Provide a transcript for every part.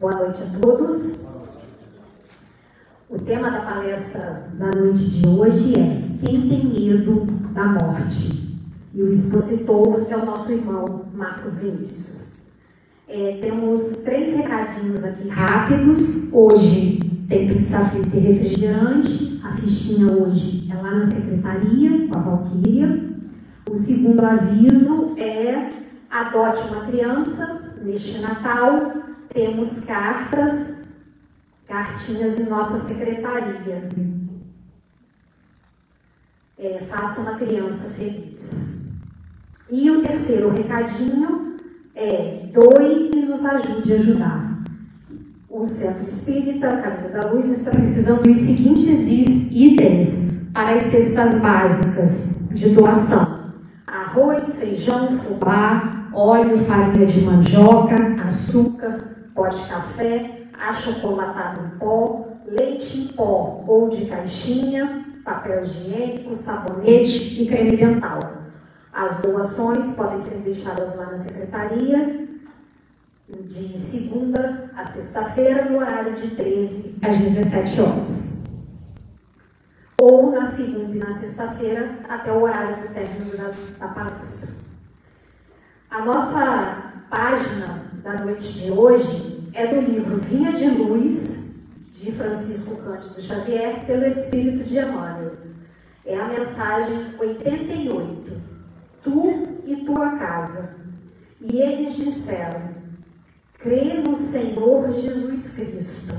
Boa noite a todos. O tema da palestra da noite de hoje é Quem tem medo da morte? E o expositor é o nosso irmão Marcos Vinícius. É, temos três recadinhos aqui rápidos. Hoje tem pizza frita e refrigerante. A fichinha hoje é lá na secretaria, com a Valquíria. O segundo aviso é adote uma criança neste Natal temos cartas, cartinhas em nossa secretaria. É, faça uma criança feliz. E o terceiro recadinho é doe e nos ajude a ajudar. O Centro Espírita Caminho da Luz está precisando dos seguintes itens para as cestas básicas de doação: arroz, feijão, fubá, óleo, farinha de mandioca, açúcar, pó de café, achocolatado em pó, leite em pó ou de caixinha, papel higiênico, sabonete e creme dental. As doações podem ser deixadas lá na secretaria de segunda a sexta-feira, no horário de 13 às 17 horas. Ou na segunda e na sexta-feira, até o horário do término das, da palestra. A nossa página da noite de hoje é do livro Vinha de Luz, de Francisco Cândido Xavier, pelo Espírito de Emmanuel. É a mensagem 88. Tu e tua casa. E eles disseram: Crê no Senhor Jesus Cristo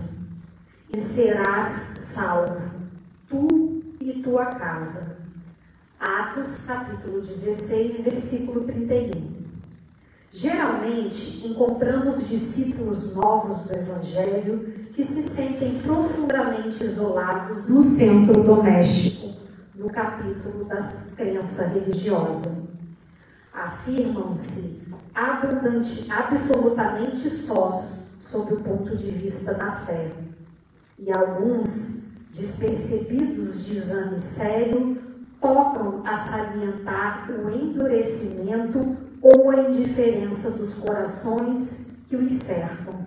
e serás salvo, tu e tua casa. Atos capítulo 16, versículo 31. Geralmente, encontramos discípulos novos do Evangelho que se sentem profundamente isolados no centro doméstico, no capítulo da crença religiosa. Afirmam-se absolutamente sós sob o ponto de vista da fé. E alguns, despercebidos de exame sério, topam a salientar o endurecimento ou a indiferença dos corações que os cercam.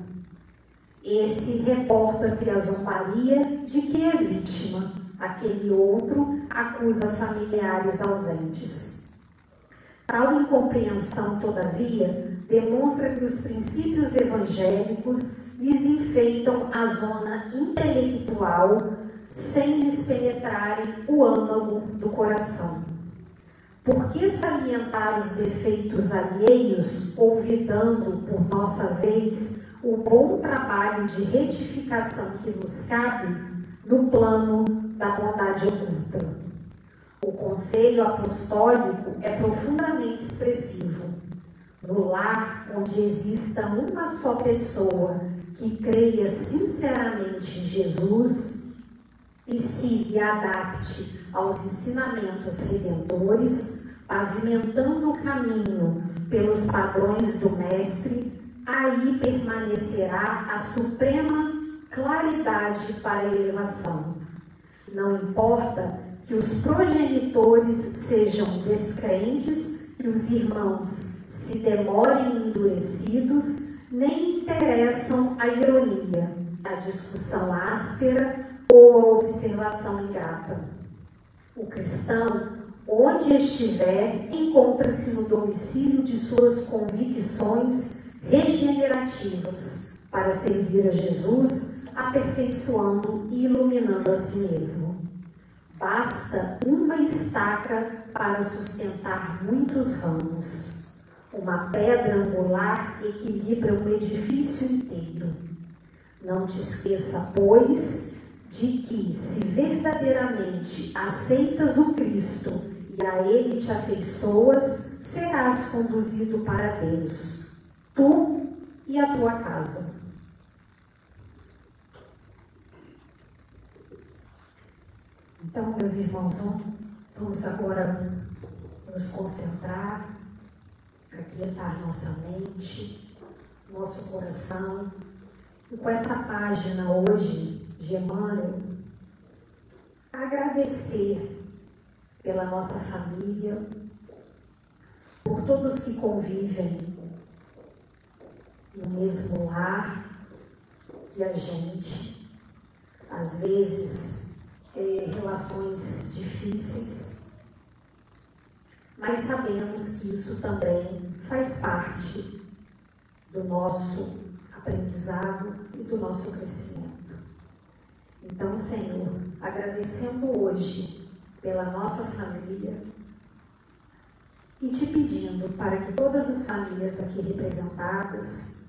Esse reporta-se a zombaria de que é vítima, aquele outro acusa familiares ausentes. Tal incompreensão, todavia, demonstra que os princípios evangélicos lhes enfeitam a zona intelectual sem lhes penetrarem o âmago do coração. Por que salientar os defeitos alheios, olvidando, por nossa vez, o bom trabalho de retificação que nos cabe no plano da bondade oculta? O conselho apostólico é profundamente expressivo. No lar onde exista uma só pessoa que creia sinceramente em Jesus, e se adapte aos ensinamentos redentores, pavimentando o caminho pelos padrões do Mestre, aí permanecerá a suprema claridade para a elevação. Não importa que os progenitores sejam descrentes, que os irmãos se demorem endurecidos, nem interessam a ironia, a discussão áspera ou a observação ingrata. O cristão, onde estiver, encontra-se no domicílio de suas convicções regenerativas para servir a Jesus, aperfeiçoando e iluminando a si mesmo. Basta uma estaca para sustentar muitos ramos. Uma pedra angular equilibra um edifício inteiro. Não te esqueça, pois, de que, se verdadeiramente aceitas o Cristo e a Ele te afeiçoas, serás conduzido para Deus, tu e a tua casa. Então, meus irmãos, vamos agora nos concentrar, aquietar nossa mente, nosso coração. E com essa página hoje, Emmanuel, agradecer pela nossa família, por todos que convivem no mesmo lar, que a gente, às vezes, é, relações difíceis, mas sabemos que isso também faz parte do nosso aprendizado e do nosso crescimento. Então, Senhor, agradecendo hoje pela nossa família e te pedindo para que todas as famílias aqui representadas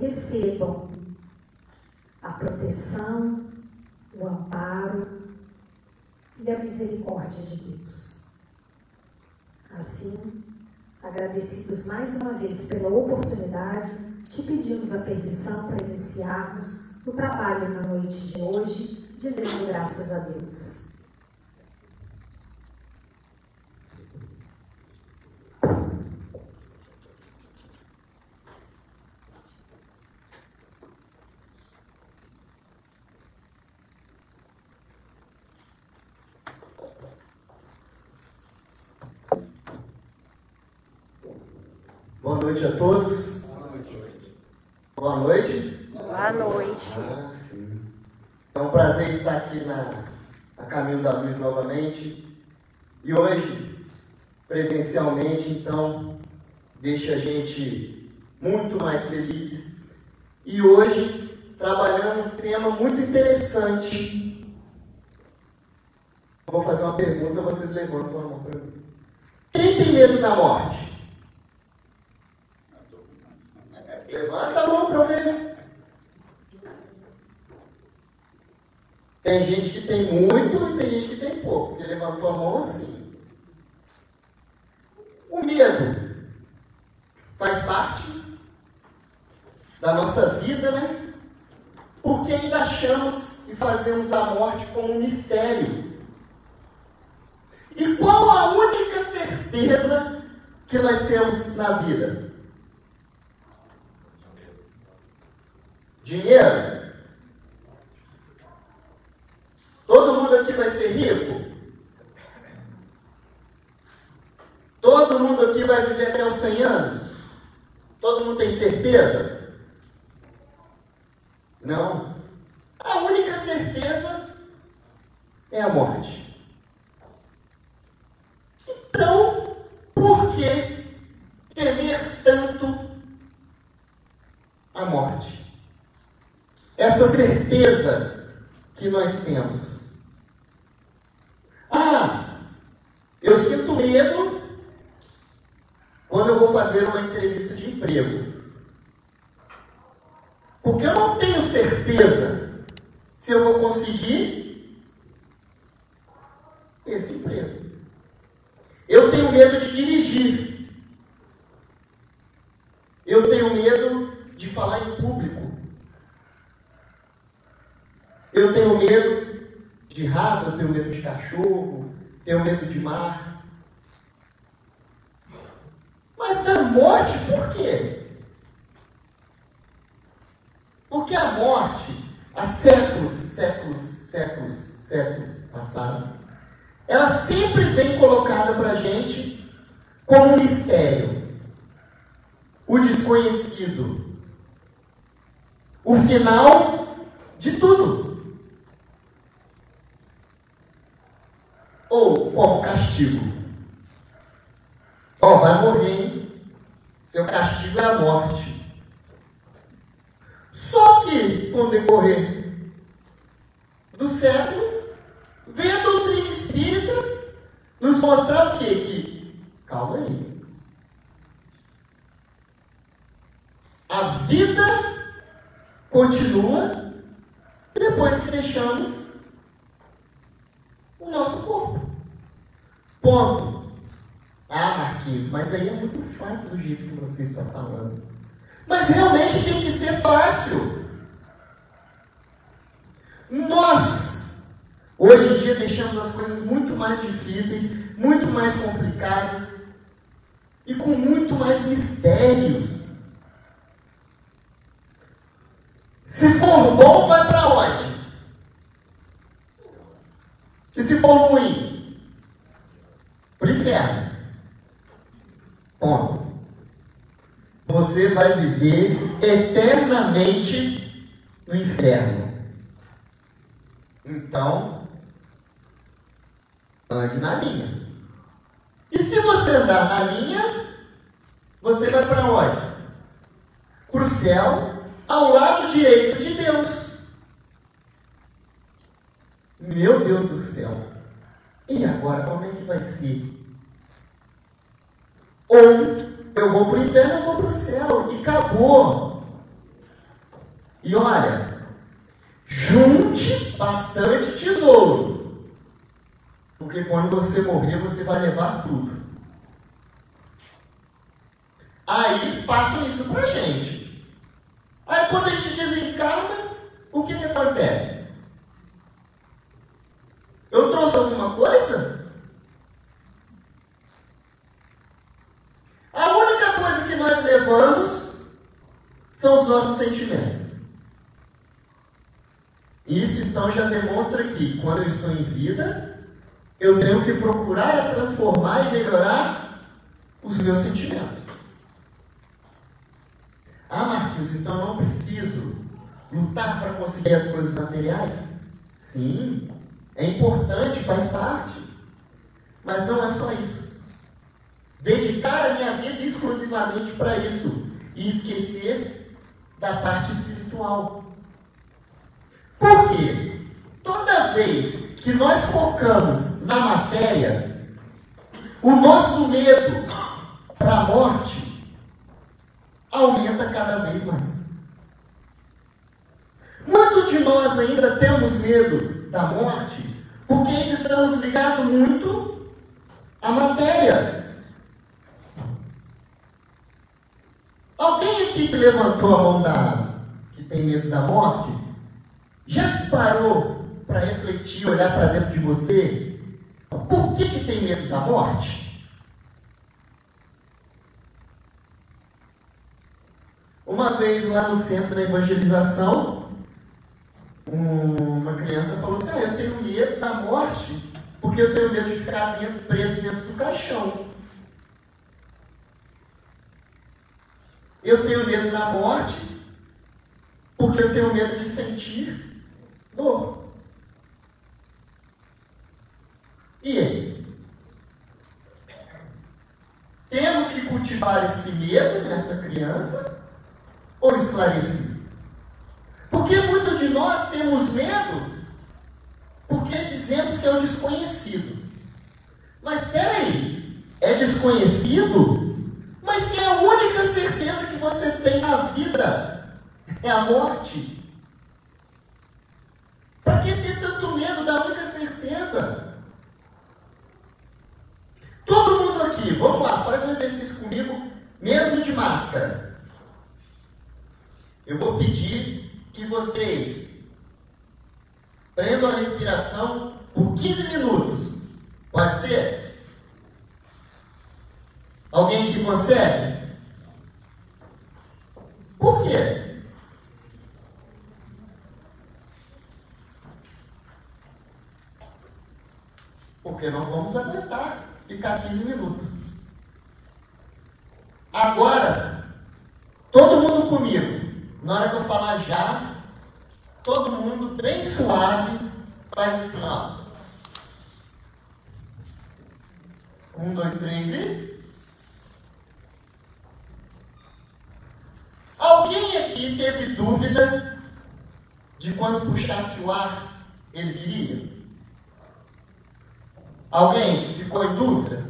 recebam a proteção, o amparo e a misericórdia de Deus. Assim, agradecidos mais uma vez pela oportunidade, te pedimos a permissão para iniciarmos o trabalho na noite de hoje, dizendo graças a Deus. Boa noite a todos. Boa noite. Boa noite. Ah, sim. É um prazer estar aqui na, na Caminho da Luz novamente. E hoje, presencialmente, então, deixa a gente muito mais feliz. E hoje, trabalhando um tema muito interessante. Vou fazer uma pergunta, vocês levantam a mão para mim. Quem tem medo da morte? Levanta a mão para eu ver. Tem gente que tem muito e tem gente que tem pouco. Que levantou a mão assim. O medo faz parte da nossa vida, né? Porque ainda achamos e fazemos a morte como um mistério. E qual a única certeza que nós temos na vida? Dinheiro? Todo mundo aqui vai ser rico? Todo mundo aqui vai viver até os 100 anos? Todo mundo tem certeza? Não. A única certeza é a morte. Então, por que temer tanto a morte? essa certeza que nós temos. Ah, eu sinto medo quando eu vou fazer uma entrevista de emprego. Porque eu não tenho certeza se eu vou conseguir esse emprego. Eu tenho medo de dirigir. Eu tenho medo de falar em público. Eu tenho medo de rato, eu tenho medo de cachorro, tenho medo de mar. Mas da morte, por quê? Porque a morte, há séculos, séculos, séculos, séculos passaram, ela sempre vem colocada para a gente como um mistério, o desconhecido, o final de tudo. ou como castigo. Ó, oh, vai morrer, hein? Seu castigo é a morte. Só que, com o decorrer dos séculos, vem a doutrina espírita nos mostrar o quê? Que, calma aí. A vida continua depois que deixamos o nosso corpo. Ponto. Ah, Marquinhos, mas aí é muito fácil do jeito que você está falando. Mas realmente tem que ser fácil. Nós, hoje em dia, deixamos as coisas muito mais difíceis, muito mais complicadas e com muito mais mistérios. Se for bom, vai para onde? E se for ruim? Para o inferno. Ponto. Você vai viver eternamente no inferno. Então, ande na linha. E se você andar na linha, você vai para onde? Para o céu, ao lado direito de Deus. Meu Deus do céu. E agora, como é que vai ser? Ou eu vou para o inferno ou vou para o céu. E acabou. E olha, junte bastante tesouro. Porque quando você morrer, você vai levar tudo. Aí passam isso para gente. Aí quando a gente desencarna, o que, que acontece? Eu trouxe alguma coisa? A única coisa que nós levamos são os nossos sentimentos. Isso então já demonstra que quando eu estou em vida, eu tenho que procurar transformar e melhorar os meus sentimentos. Ah, Marquinhos, então eu não preciso lutar para conseguir as coisas materiais? Sim, é importante, faz parte. Mas não é só isso. Dedicar a minha vida exclusivamente para isso e esquecer da parte espiritual. Por quê? Toda vez que nós focamos na matéria, o nosso medo para a morte aumenta cada vez mais. Muitos de nós ainda temos medo da morte porque ainda estamos ligados muito à matéria. Alguém aqui que levantou a mão da que tem medo da morte, já se parou para refletir, olhar para dentro de você? Por que, que tem medo da morte? Uma vez lá no centro da evangelização, uma criança falou assim: ah, Eu tenho medo da morte, porque eu tenho medo de ficar dentro, preso dentro do caixão. Eu tenho medo da morte, porque eu tenho medo de sentir dor. E aí? Temos que cultivar esse medo nessa criança ou esclarecer? Porque muitos de nós temos medo porque dizemos que é o desconhecido. Mas espera aí, é desconhecido? Mas se a única certeza que você tem na vida é a morte, para que ter tanto medo da única certeza? Todo mundo aqui, vamos lá, faz um exercício comigo, mesmo de máscara. Eu vou pedir que vocês prendam a respiração por 15 minutos. Pode ser? Alguém que consegue? Por quê? Porque não vamos aguentar ficar 15 minutos. Agora, todo mundo comigo. Na hora que eu falar já, todo mundo bem suave faz assim, ó. Um, dois, três e. Alguém aqui teve dúvida de quando puxasse o ar, ele viria? Alguém ficou em dúvida?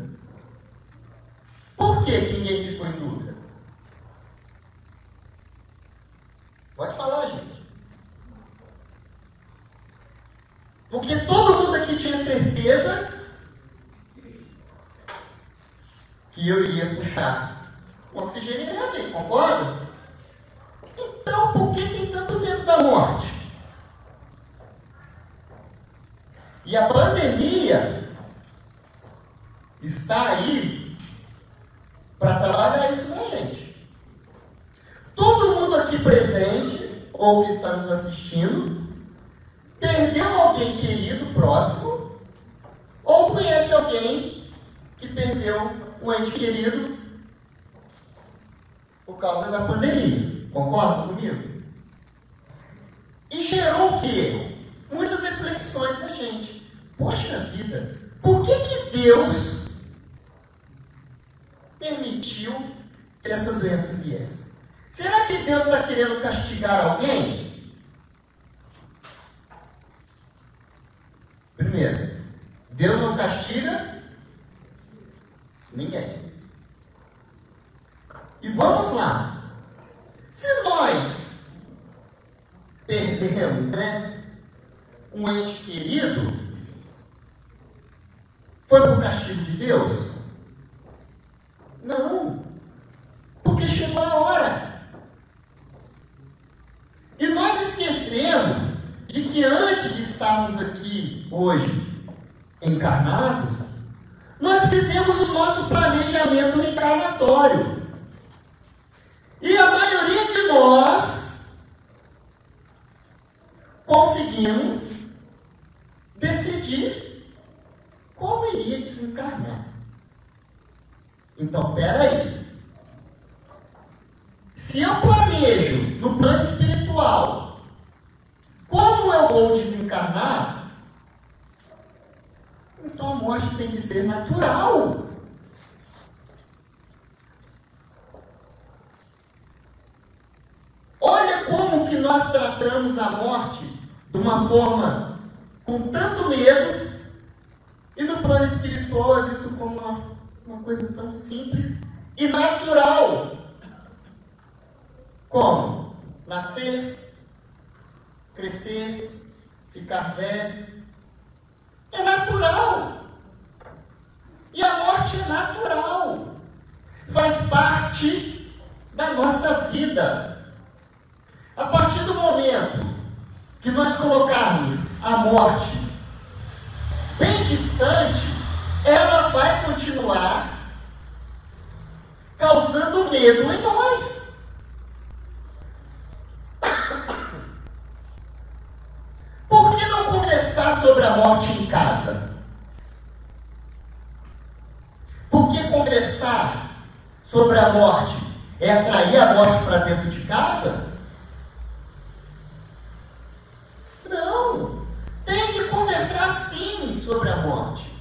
Por que ninguém ficou em dúvida? Pode falar, gente. Porque todo mundo aqui tinha certeza que eu iria puxar o oxigênio vir, concorda? Então, por que tem tanto medo da morte? E a pandemia está aí para trabalhar isso na gente. Todo mundo aqui presente, ou que está nos assistindo, perdeu alguém querido, próximo, ou conhece alguém que perdeu um ente querido por causa da pandemia. Concorda comigo? E gerou o quê? Muitas reflexões na gente. Poxa vida, por que, que Deus permitiu que essa doença viesse? Será que Deus está querendo castigar alguém? Primeiro, Deus não castiga ninguém. E vamos lá. Se nós perdemos, né, um ente querido, foi por castigo de Deus? Não. Porque chegou a hora. E nós esquecemos de que antes de estarmos aqui hoje encarnados, nós fizemos o nosso planejamento encarnatório. E a maioria de nós conseguimos decidir como iria desencarnar. Então, peraí. Se eu planejo no plano espiritual como eu vou desencarnar, então a morte tem que ser natural. Olha como que nós tratamos a morte de uma forma com tanto medo e no é visto como uma, uma coisa tão simples e natural. Como? Nascer, crescer, ficar velho. É natural. E a morte é natural. Faz parte da nossa vida. A partir do momento que nós colocarmos a morte bem distante, ela vai continuar causando medo em nós. Por que não conversar sobre a morte em casa? Por que conversar sobre a morte é atrair a morte para dentro de casa? sobre a morte.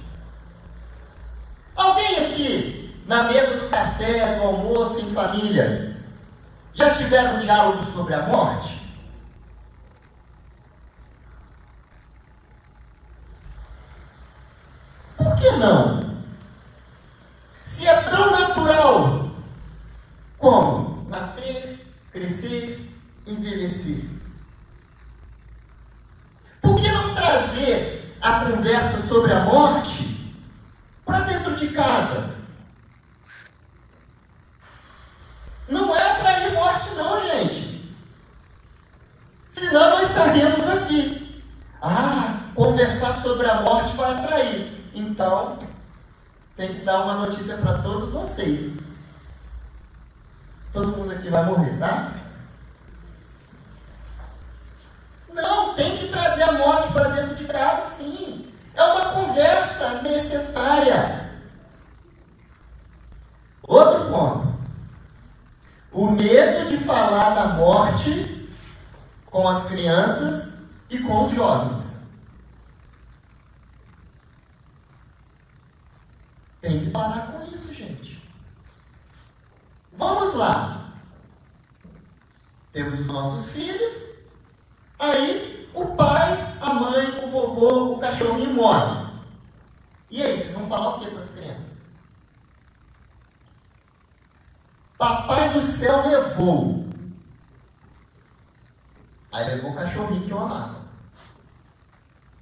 Alguém aqui, na mesa do café, no almoço, em família, já tiveram um a morte? Por que não? Se é tão natural como nascer, crescer, envelhecer. Por que não trazer a conversa sobre a morte para dentro de casa. Não é atrair morte, não, gente. Senão não estaríamos aqui. Ah, conversar sobre a morte vai atrair. Então, tem que dar uma notícia para todos vocês. Todo mundo aqui vai morrer, tá? Não, tem que trazer a morte para dentro de casa, sim. É uma conversa necessária. Outro ponto. O medo de falar da morte com as crianças e com os jovens. Tem que parar com isso, gente. Vamos lá. Temos os nossos filhos, Aí o pai, a mãe, o vovô, o cachorrinho morre. E aí, vocês vão falar o que para as crianças? Papai do céu levou. Aí levou o cachorrinho que eu amava.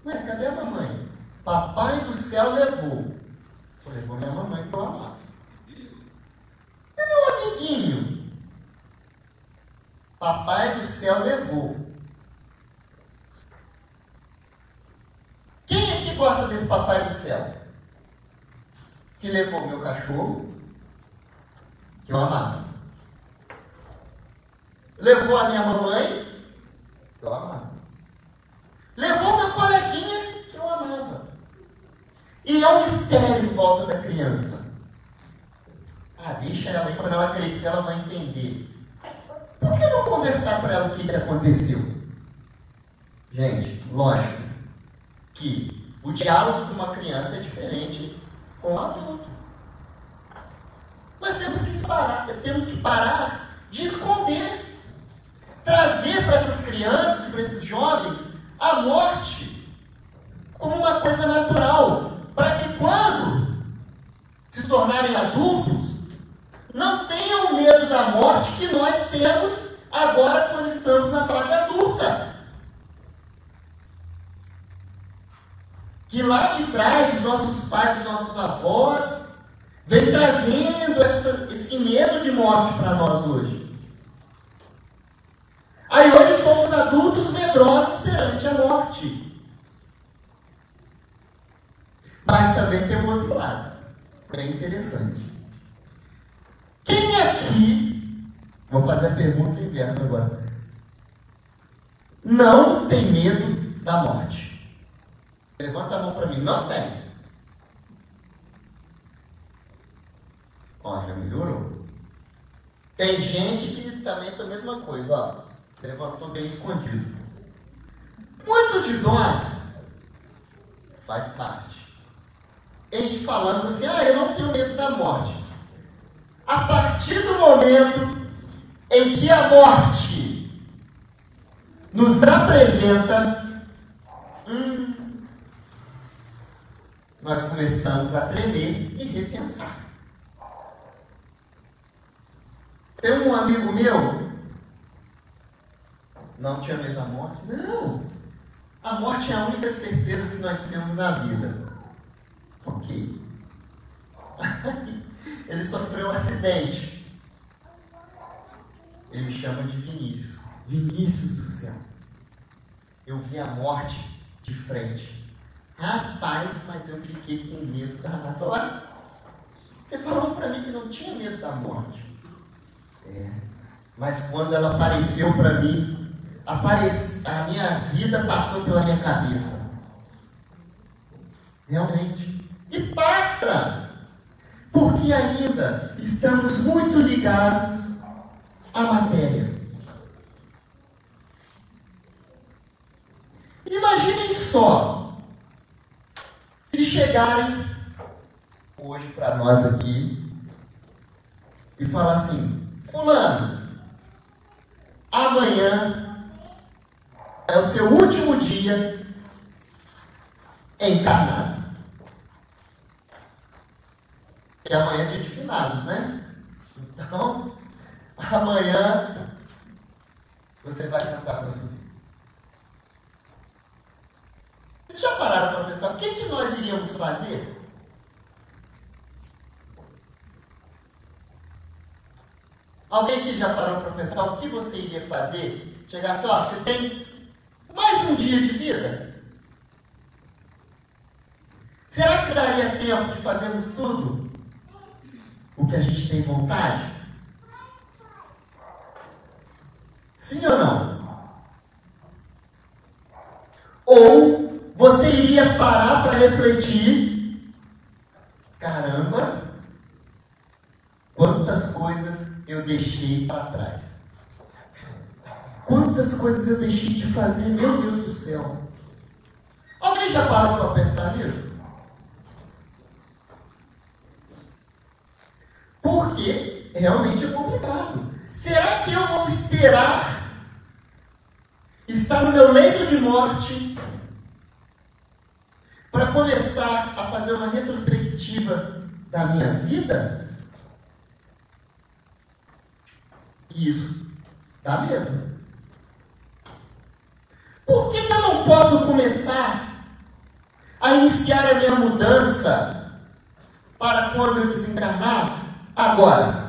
Ué, cadê a mamãe? Papai do céu levou. Eu levou minha mamãe que eu amava. E meu amiguinho? Papai do céu levou. gosta desse papai do céu? Que levou meu cachorro, que eu amava. Levou a minha mamãe, que eu amava. Levou meu coleguinha, que eu amava. E é um mistério em volta da criança. Ah, deixa ela aí, quando ela crescer, ela vai entender. Aconteceu? Gente, lógico que o diálogo com uma criança é diferente com um adulto. Mas temos que parar, temos que parar de esconder. Trazer para essas crianças, para esses jovens, a morte como uma coisa natural. Para que quando se tornarem adultos, não tenham medo da morte que nós temos agora quando estamos na fase adulta. Que lá de trás, os nossos pais, os nossos avós, vem trazendo essa, esse medo de morte para nós hoje. Aí hoje somos adultos medrosos perante a morte. Mas também tem um outro lado, bem interessante. Quem aqui, vou fazer a pergunta inversa agora, não tem medo da morte? Levanta a mão para mim, não tem. Ó, já melhorou. Tem gente que também foi a mesma coisa, ó. Levantou bem escondido. Muitos de nós faz parte. Eles falando assim, ah, eu não tenho medo da morte. A partir do momento em que a morte nos apresenta, hum, nós começamos a tremer e repensar. Tem um amigo meu, não tinha medo da morte? Não! A morte é a única certeza que nós temos na vida. Ok. Ele sofreu um acidente. Ele me chama de Vinícius. Vinícius do céu. Eu vi a morte de frente. Rapaz, mas eu fiquei com medo danado. Olha, você falou para mim que não tinha medo da morte. É. Mas quando ela apareceu para mim, a minha vida passou pela minha cabeça. Realmente. E passa! Porque ainda estamos muito ligados à matéria. Imaginem só, se chegarem hoje para nós aqui e falar assim, Fulano, amanhã é o seu último dia encarnado. E amanhã é dia de finados, né? Então, amanhã você vai cantar para subir. Vocês já pararam para pensar o que, que nós iríamos fazer? Alguém que já parou para pensar o que você iria fazer? Chegar assim, ó, você tem mais um dia de vida? Será que daria tempo de fazermos tudo o que a gente tem vontade? Sim ou não? Ou você iria parar para refletir? Caramba, quantas coisas eu deixei para trás. Quantas coisas eu deixei de fazer, meu Deus do céu. Alguém já parou para pensar nisso? Porque realmente é complicado. Será que eu vou esperar estar no meu leito de morte para começar a fazer uma retrospectiva da minha vida? Isso dá medo. Por que, eu não posso começar a iniciar a minha mudança para quando eu desencarnar? Agora.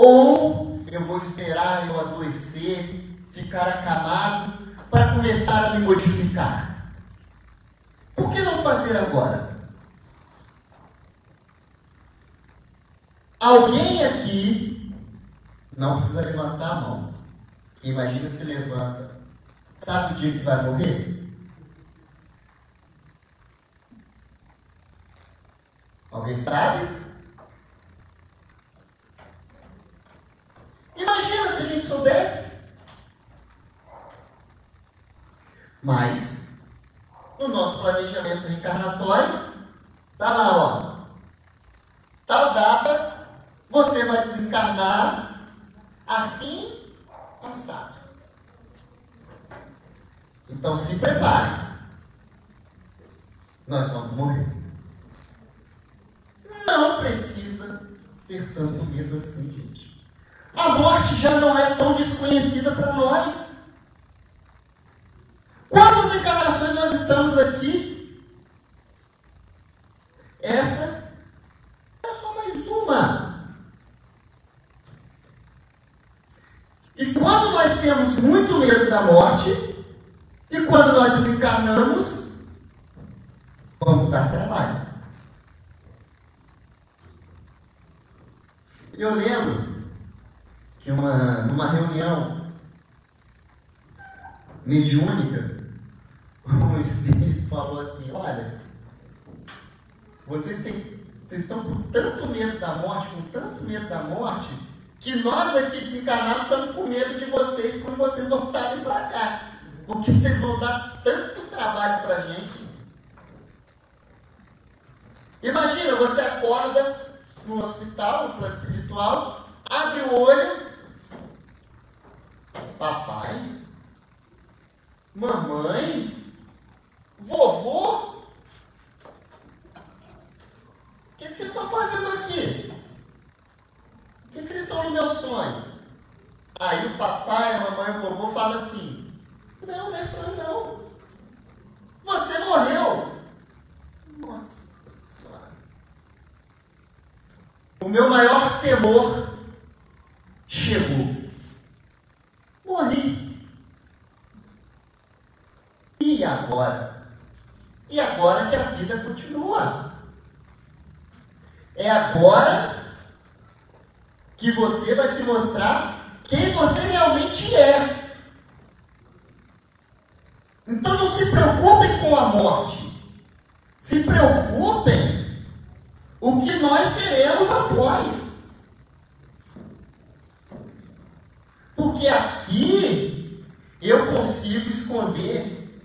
Ou eu vou esperar eu adoecer, ficar acamado, para começar a me modificar? Por que não fazer agora? Alguém aqui não precisa levantar a mão. Imagina se levanta. Sabe o dia que vai morrer? Alguém sabe? Imagina soubesse. Mas, no nosso planejamento reencarnatório, está lá, ó. Tal data, você vai desencarnar assim, passado. Então se prepare. Nós vamos morrer. Não precisa ter tanto medo assim, gente. A morte já não é tão desconhecida para nós. Quantas encarnações nós estamos aqui? Essa é só mais uma. E quando nós temos muito medo da morte, e quando nós desencarnamos, vamos dar trabalho. Eu lembro que uma, numa reunião mediúnica, o Espírito falou assim, olha, vocês, têm, vocês estão com tanto medo da morte, com tanto medo da morte, que nós aqui desencarnados estamos com medo de vocês quando vocês voltarem para cá. Porque vocês vão dar tanto trabalho para a gente. Imagina, você acorda no hospital, no plano espiritual, abre o olho, papai, mamãe, vovô, o que, que vocês estão fazendo aqui? O que, que vocês estão no meu sonho? Aí o papai, a mamãe, o vovô fala assim, não, não é sonho não. Você morreu. Nossa. O meu maior temor chegou. Morri. E agora? E agora que a vida continua. É agora que você vai se mostrar quem você realmente é. Então não se preocupem com a morte. Se preocupem o que nós seremos após. Porque aqui eu consigo esconder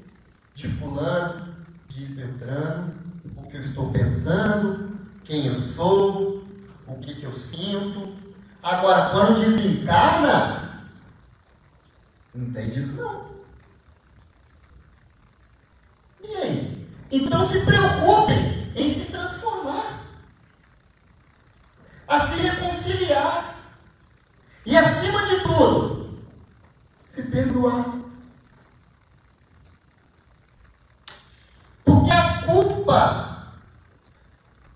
de fulano, de Beltrano, o que eu estou pensando, quem eu sou, o que, que eu sinto. Agora, quando desencarna, não tem disso não. E aí? Então se preocupem em se transformar a se reconciliar e, acima de tudo, se perdoar. Porque a culpa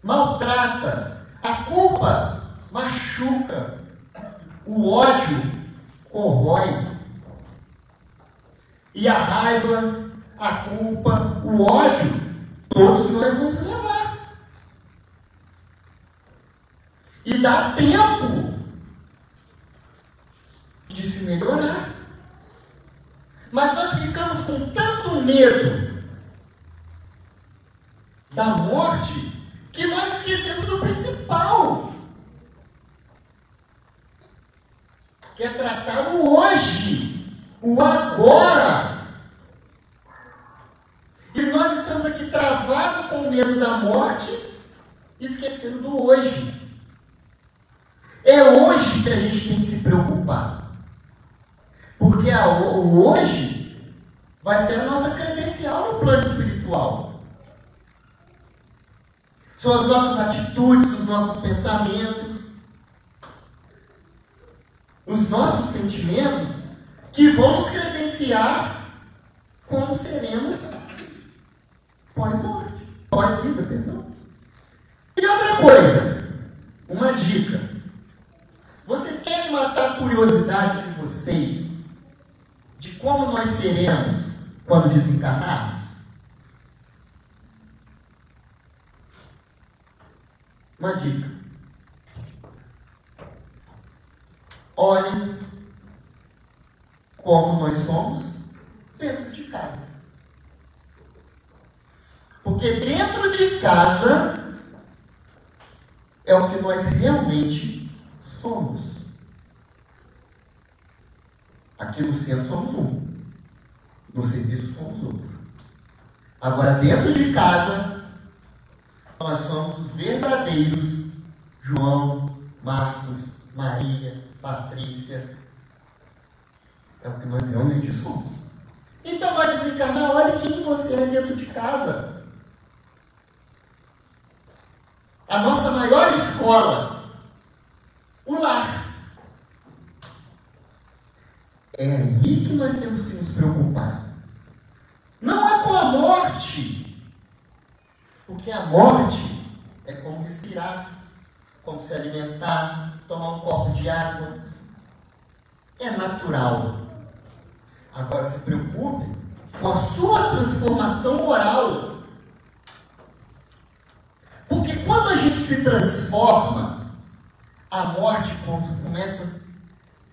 maltrata, a culpa machuca, o ódio corrói. E a raiva, a culpa, o ódio, todos nós vamos levar. E dá tempo de se melhorar. Mas nós ficamos com tanto medo da morte que nós esquecemos do principal. Que é tratar o hoje, o agora. E nós estamos aqui travados com o medo da morte, esquecendo do hoje. É hoje que a gente tem que se preocupar. Porque a, o hoje vai ser a nossa credencial no plano espiritual. São as nossas atitudes, os nossos pensamentos, os nossos sentimentos que vão nos credenciar como seremos pós-morte, pós-vida, perdão. E outra coisa, uma dica. Vocês querem matar a curiosidade de vocês de como nós seremos quando desencarnarmos? Uma dica. Olhem como nós somos dentro de casa. Porque dentro de casa é o que nós realmente somos. Aqui no centro somos um. No serviço somos outro. Agora, dentro de casa, nós somos os verdadeiros João, Marcos, Maria, Patrícia. É o que nós realmente somos. Então vai desencarnar, olha quem você é dentro de casa. A nossa maior escola, o lar. É aí que nós temos que nos preocupar. Não é com a morte. Porque a morte é como respirar, como se alimentar, tomar um copo de água. É natural. Agora se preocupe com a sua transformação moral. Porque quando a gente se transforma, a morte começa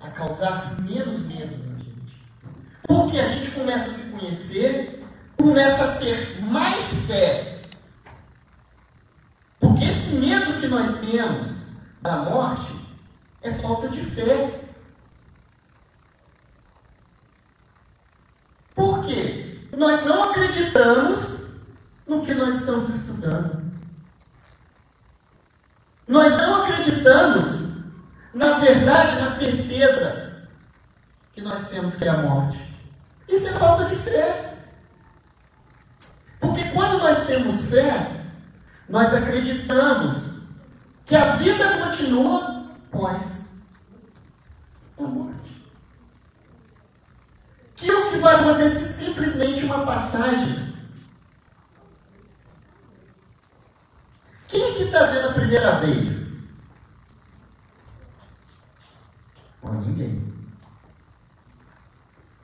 a causar menos medo na gente. Porque a gente começa a se conhecer, começa a ter mais fé. Porque esse medo que nós temos da morte é falta de fé. Quê? Nós não acreditamos no que nós estamos estudando. Nós não acreditamos na verdade, na certeza que nós temos que é a morte. Isso é falta de fé. Porque quando nós temos fé, nós acreditamos que a vida continua após a morte. Que o que vai acontecer é simplesmente uma passagem. Quem aqui está vendo a primeira vez? ninguém.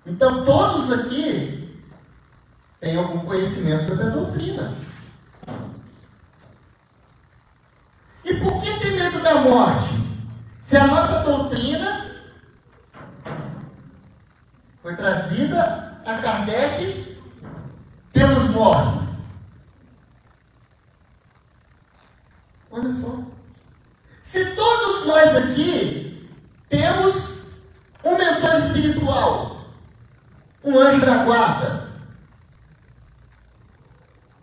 Então, todos aqui têm algum conhecimento sobre a doutrina. E por que tem medo da morte? Se a nossa doutrina foi trazida a Kardec pelos mortos. Olha só. Se todos nós aqui temos um mentor espiritual, um anjo da guarda,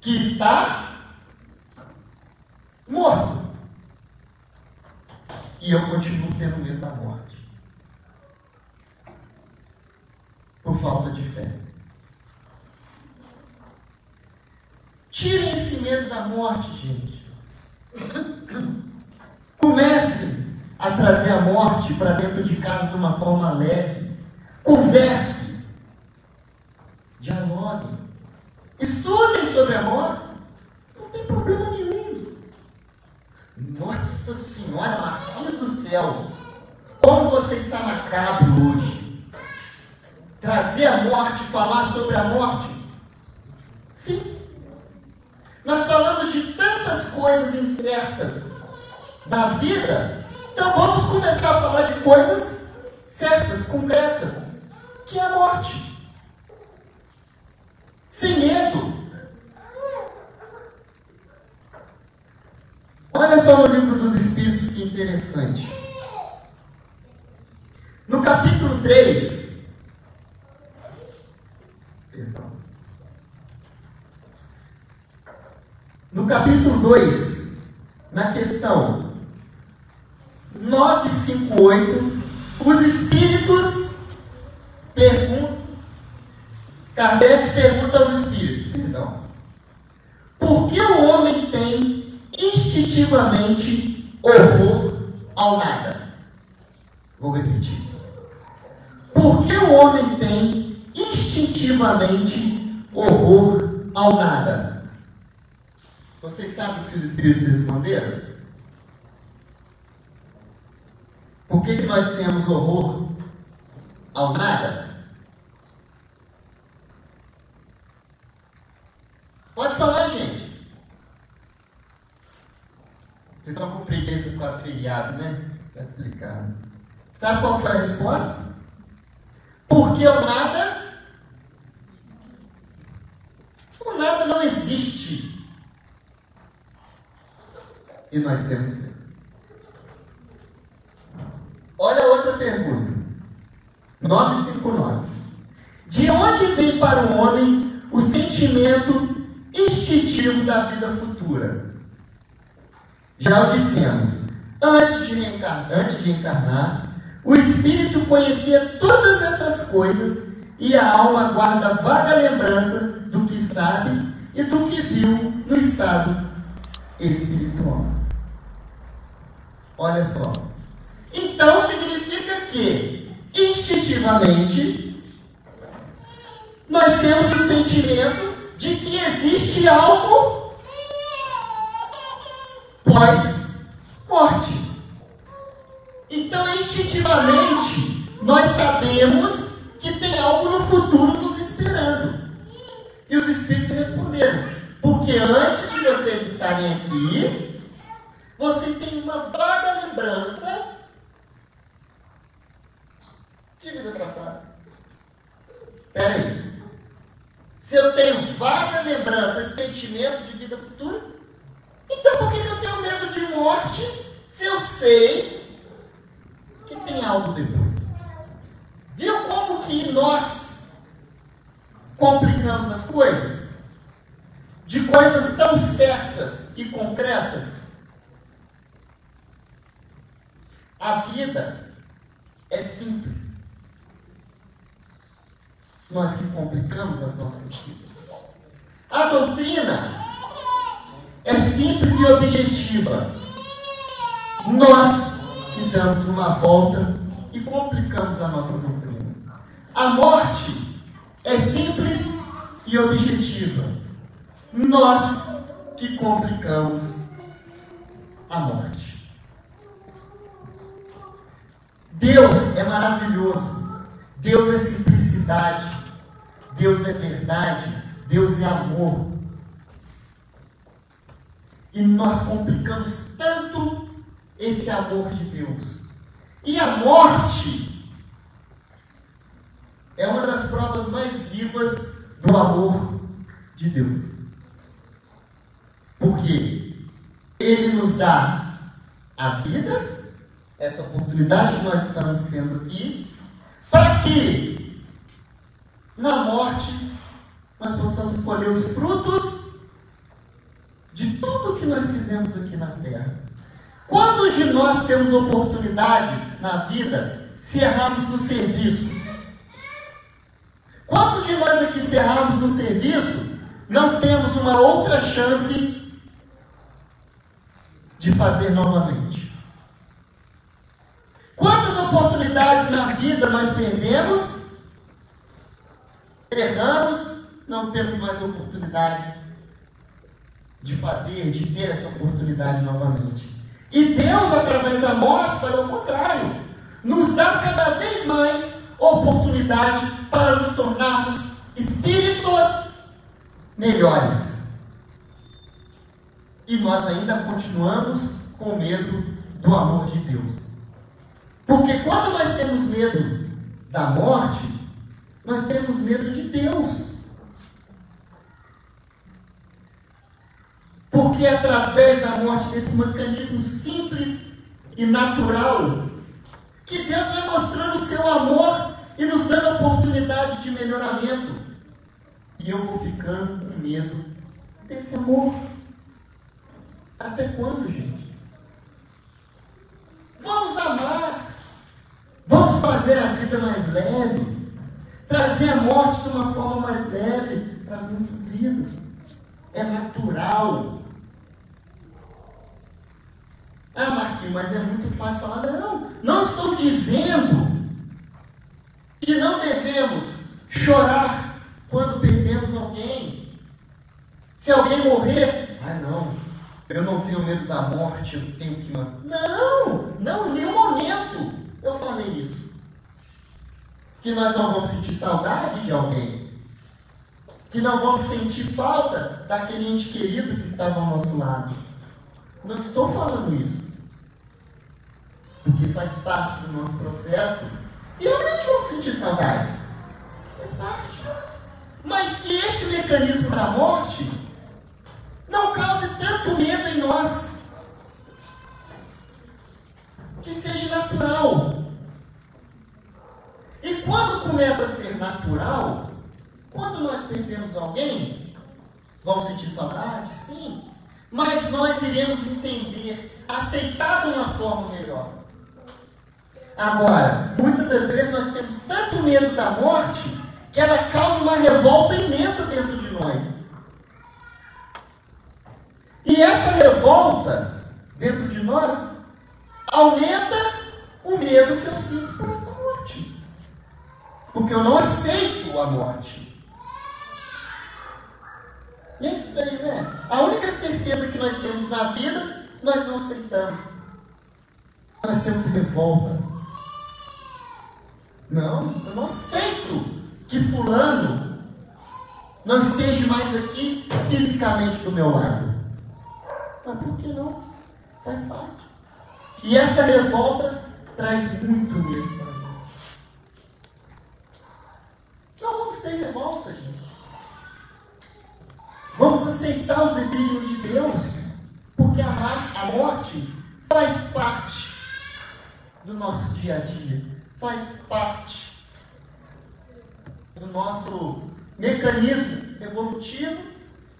que está morto. E eu continuo tendo medo da morte. Por falta de fé. Tirem esse medo da morte, gente. Comecem a trazer a morte para dentro de casa de uma forma leve. Converse. Dialogue. Estudem sobre a morte. Não tem problema nenhum. Nossa Senhora, Marquinhos do céu. Como você está macabro hoje. Trazer a morte, falar sobre a morte. Sim. Nós falamos de tantas coisas incertas da vida então vamos começar a falar de coisas certas, concretas, que é a morte. Sem medo. Olha só no livro dos Espíritos que interessante. No capítulo 3, perdão. No capítulo 2, na questão 958, os espíritos perguntam, Kardec pergunta aos espíritos, perdão, por que o homem tem instintivamente horror ao nada? Vou repetir. Por que o homem tem instintivamente horror ao nada? Vocês espíritos responderam? Por que, que nós temos horror ao nada? Pode falar, gente. Vocês estão com preguiça por causa do feriado, né? Está explicado. Sabe qual foi a resposta? Porque o nada. O nada não existe. E nós temos 959. De onde vem para o homem o sentimento instintivo da vida futura? Já o dissemos, antes de, antes de encarnar, o espírito conhecia todas essas coisas e a alma guarda vaga lembrança do que sabe e do que viu no estado espiritual. Olha só. Então significa que, instintivamente, nós temos o sentimento de que existe algo pós-morte. Então, instintivamente, nós sabemos que tem algo no futuro nos esperando. E os espíritos responderam: porque antes de vocês estarem aqui, vocês têm uma vaga lembrança de vidas passadas. Peraí. Se eu tenho vaga lembrança, esse sentimento de vida futura, então por que eu tenho medo de morte se eu sei que tem algo depois? Viu como que nós complicamos as coisas? De coisas tão certas e concretas. A vida é simples nós que complicamos as nossas vidas. A doutrina é simples e objetiva. Nós que damos uma volta e complicamos a nossa doutrina. A morte é simples e objetiva. Nós que complicamos a morte. Deus é maravilhoso. Deus é simplicidade. Deus é verdade, Deus é amor. E nós complicamos tanto esse amor de Deus. E a morte é uma das provas mais vivas do amor de Deus. Porque Ele nos dá a vida, essa oportunidade que nós estamos tendo aqui, para que na morte, nós possamos colher os frutos de tudo que nós fizemos aqui na terra. Quantos de nós temos oportunidades na vida se errarmos no serviço? Quantos de nós aqui se errarmos no serviço não temos uma outra chance de fazer novamente? Quantas oportunidades na vida nós perdemos erramos, não temos mais oportunidade de fazer, de ter essa oportunidade novamente. E Deus, através da morte, faz o contrário. Nos dá cada vez mais oportunidade para nos tornarmos espíritos melhores. E nós ainda continuamos com medo do amor de Deus. Porque quando nós temos medo da morte, nós temos medo de Deus. Porque é através da morte, desse mecanismo simples e natural, que Deus vai mostrando o seu amor e nos dando oportunidade de melhoramento. E eu vou ficando com medo desse amor. Até quando, gente? Vamos amar. Vamos fazer a vida mais leve trazer a morte de uma forma mais leve para as nossas vidas. É natural. Ah, Marquinhos, mas é muito fácil falar. Não, não estou dizendo que não devemos chorar quando perdemos alguém. Se alguém morrer, ah não, eu não tenho medo da morte, eu tenho que matar. Não, não, em nenhum momento eu falei isso que nós não vamos sentir saudade de alguém, que não vamos sentir falta daquele ente querido que estava ao nosso lado. Não estou falando isso. Porque faz parte do nosso processo. E realmente vamos sentir saudade. Faz parte. Mas que esse mecanismo da morte não cause tanto medo em nós. Que seja natural. E quando Quando nós perdemos alguém, vamos sentir saudade? Sim. Mas nós iremos entender, aceitar de uma forma melhor. Agora, muitas das vezes nós temos tanto medo da morte que ela causa uma revolta imensa dentro de nós. E essa revolta dentro de nós aumenta o medo que eu sinto por essa morte. Porque eu não aceito a morte. E é estranho, né? A única certeza que nós temos na vida, nós não aceitamos. Nós temos revolta. Não, eu não aceito que fulano não esteja mais aqui fisicamente do meu lado. Mas por que não? Faz parte. E essa revolta traz muito medo para mim. Não vamos ter revolta, gente. Vamos aceitar os desígnios de Deus, porque a, morte faz parte do nosso dia a dia, faz parte do nosso mecanismo evolutivo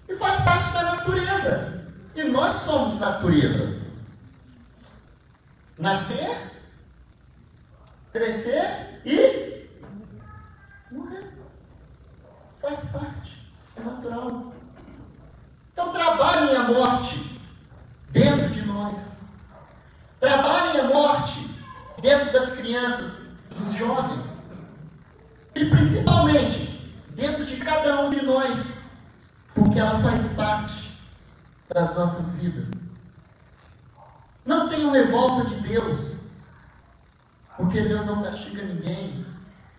e faz parte da natureza. E nós somos natureza. Nascer, crescer e morrer. Faz parte. É natural. Então trabalhem a morte dentro de nós. Trabalhem a morte dentro das crianças, dos jovens. E principalmente dentro de cada um de nós. Porque ela faz parte das nossas vidas. Não tenham revolta de Deus, porque Deus não castiga ninguém.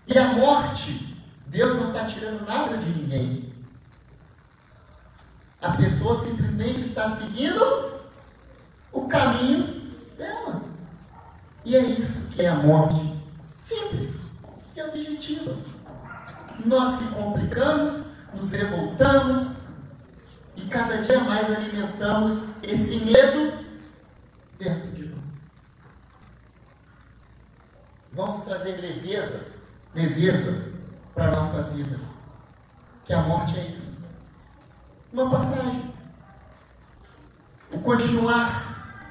E a morte, Deus não está tirando nada de ninguém. A pessoa simplesmente está seguindo o caminho dela. E é isso que é a morte. Simples e objetiva. Nós que complicamos, nos revoltamos, e cada dia mais alimentamos esse medo dentro de nós. Vamos trazer leveza, leveza para a nossa vida. Que a morte é isso. Uma passagem. O continuar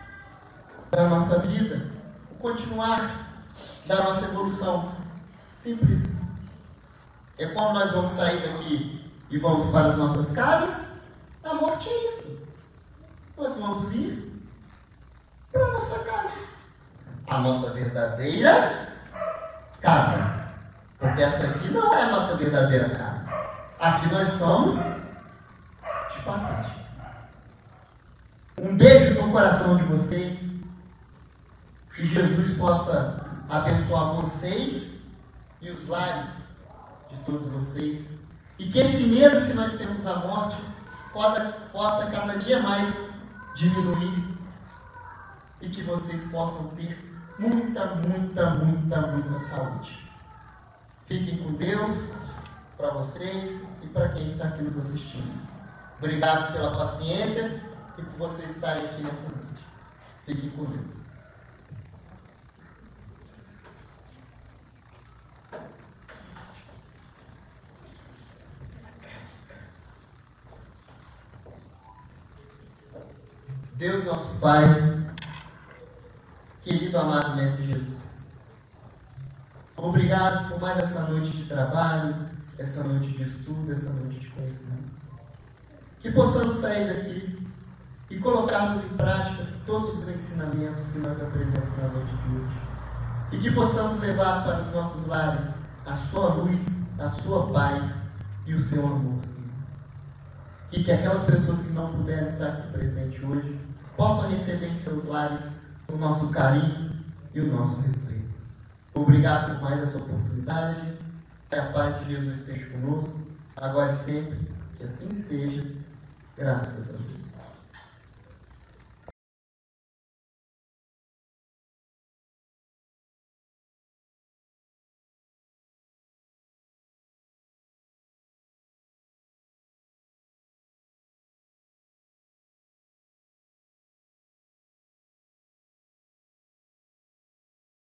da nossa vida. O continuar da nossa evolução. Simples. É quando nós vamos sair daqui e vamos para as nossas casas a morte é isso. Nós vamos ir para a nossa casa. A nossa verdadeira casa. Porque essa aqui não é a nossa verdadeira casa. Aqui nós estamos de passagem. Um beijo no coração de vocês. Que Jesus possa abençoar vocês e os lares de todos vocês. E que esse medo que nós temos da morte possa, cada dia mais diminuir e que vocês possam ter muita, muita, muita, muita saúde. Fiquem com Deus para vocês e para quem está aqui nos assistindo. Obrigado pela paciência e por vocês estarem aqui nessa noite. Fiquem com Deus. Deus nosso Pai, querido amado Mestre Jesus. Obrigado por mais essa noite trabalho, essa noite de estudo, essa noite de conhecimento. Que possamos sair daqui e colocarmos em prática todos os ensinamentos que nós aprendemos na noite de hoje. E que possamos levar para os nossos lares a sua luz, a sua paz e o seu amor. E que aquelas pessoas que não puderam estar aqui presentes hoje possam receber em seus lares o nosso carinho e o nosso respeito. Obrigado por mais essa oportunidade. Que a paz de Jesus esteja conosco, agora e sempre. Que assim seja. Graças a Deus.